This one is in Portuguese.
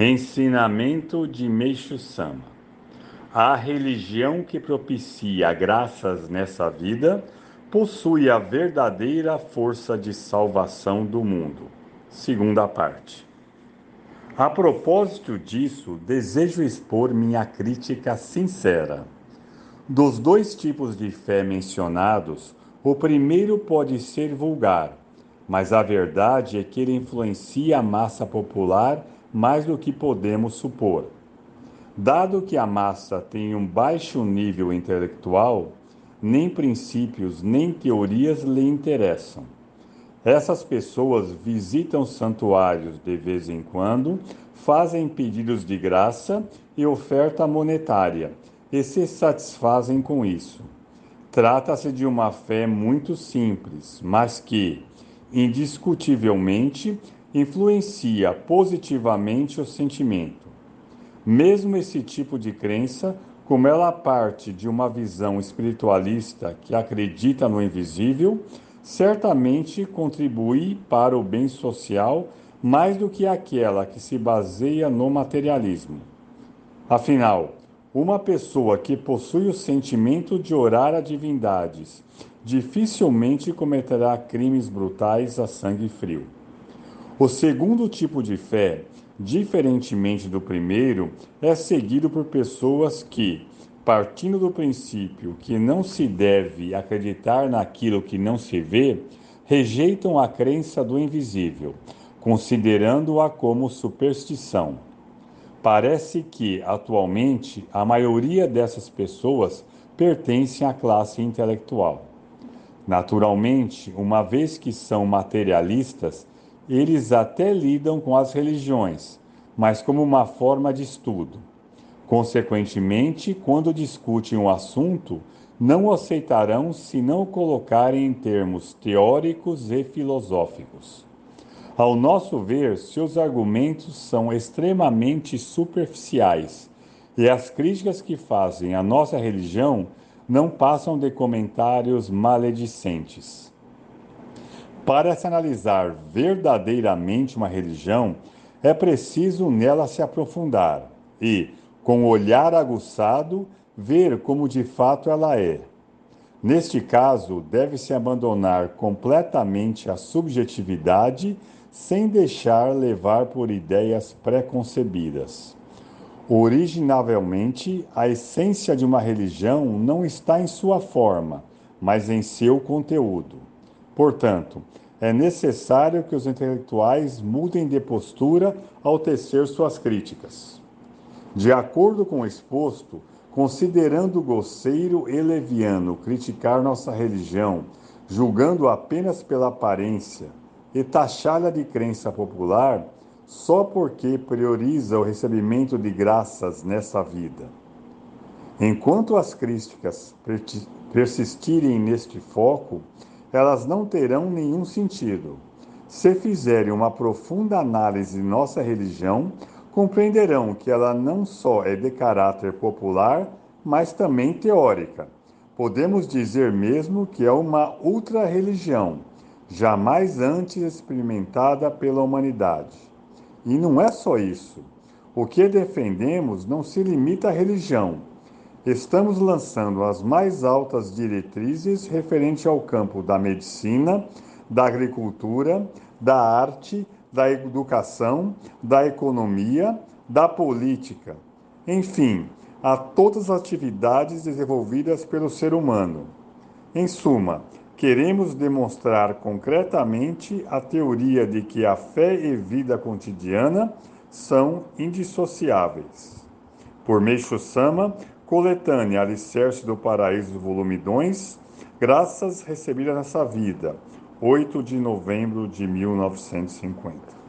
Ensinamento de Meixo Sama. A religião que propicia graças nessa vida possui a verdadeira força de salvação do mundo. Segunda parte. A propósito disso, desejo expor minha crítica sincera. Dos dois tipos de fé mencionados, o primeiro pode ser vulgar, mas a verdade é que ele influencia a massa popular mais do que podemos supor. Dado que a massa tem um baixo nível intelectual, nem princípios nem teorias lhe interessam. Essas pessoas visitam santuários de vez em quando, fazem pedidos de graça e oferta monetária e se satisfazem com isso. Trata-se de uma fé muito simples, mas que, indiscutivelmente, influencia positivamente o sentimento. Mesmo esse tipo de crença, como ela parte de uma visão espiritualista que acredita no invisível, certamente contribui para o bem social mais do que aquela que se baseia no materialismo. Afinal, uma pessoa que possui o sentimento de orar a divindades dificilmente cometerá crimes brutais a sangue frio. O segundo tipo de fé, diferentemente do primeiro, é seguido por pessoas que, partindo do princípio que não se deve acreditar naquilo que não se vê, rejeitam a crença do invisível, considerando-a como superstição. Parece que, atualmente, a maioria dessas pessoas pertencem à classe intelectual. Naturalmente, uma vez que são materialistas, eles até lidam com as religiões, mas como uma forma de estudo. Consequentemente, quando discutem o um assunto, não o aceitarão se não o colocarem em termos teóricos e filosóficos. Ao nosso ver, seus argumentos são extremamente superficiais e as críticas que fazem à nossa religião não passam de comentários maledicentes. Para se analisar verdadeiramente uma religião, é preciso nela se aprofundar e, com o olhar aguçado, ver como de fato ela é. Neste caso, deve-se abandonar completamente a subjetividade sem deixar levar por ideias preconcebidas. Originavelmente, a essência de uma religião não está em sua forma, mas em seu conteúdo. Portanto, é necessário que os intelectuais mudem de postura ao tecer suas críticas. De acordo com o exposto, considerando grosseiro e leviano criticar nossa religião, julgando apenas pela aparência e taxá-la de crença popular só porque prioriza o recebimento de graças nessa vida. Enquanto as críticas persistirem neste foco, elas não terão nenhum sentido. Se fizerem uma profunda análise de nossa religião, compreenderão que ela não só é de caráter popular, mas também teórica. Podemos dizer mesmo que é uma ultra-religião, jamais antes experimentada pela humanidade. E não é só isso. O que defendemos não se limita à religião, estamos lançando as mais altas diretrizes referente ao campo da medicina, da agricultura, da arte, da educação, da economia, da política, enfim, a todas as atividades desenvolvidas pelo ser humano. Em suma, queremos demonstrar concretamente a teoria de que a fé e vida cotidiana são indissociáveis. Por Meixo Sama, Coletânea Alicerce do Paraíso, volume 2, Graças recebidas nessa vida, 8 de novembro de 1950.